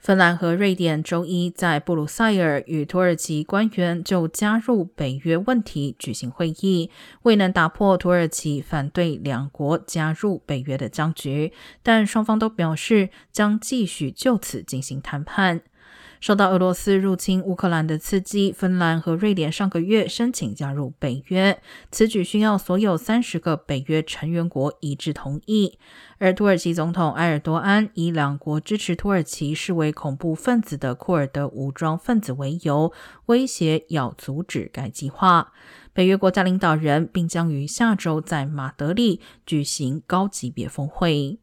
芬兰和瑞典周一在布鲁塞尔与土耳其官员就加入北约问题举行会议，未能打破土耳其反对两国加入北约的僵局，但双方都表示将继续就此进行谈判。受到俄罗斯入侵乌克兰的刺激，芬兰和瑞典上个月申请加入北约。此举需要所有三十个北约成员国一致同意。而土耳其总统埃尔多安以两国支持土耳其视为恐怖分子的库尔德武装分子为由，威胁要阻止该计划。北约国家领导人并将于下周在马德里举行高级别峰会。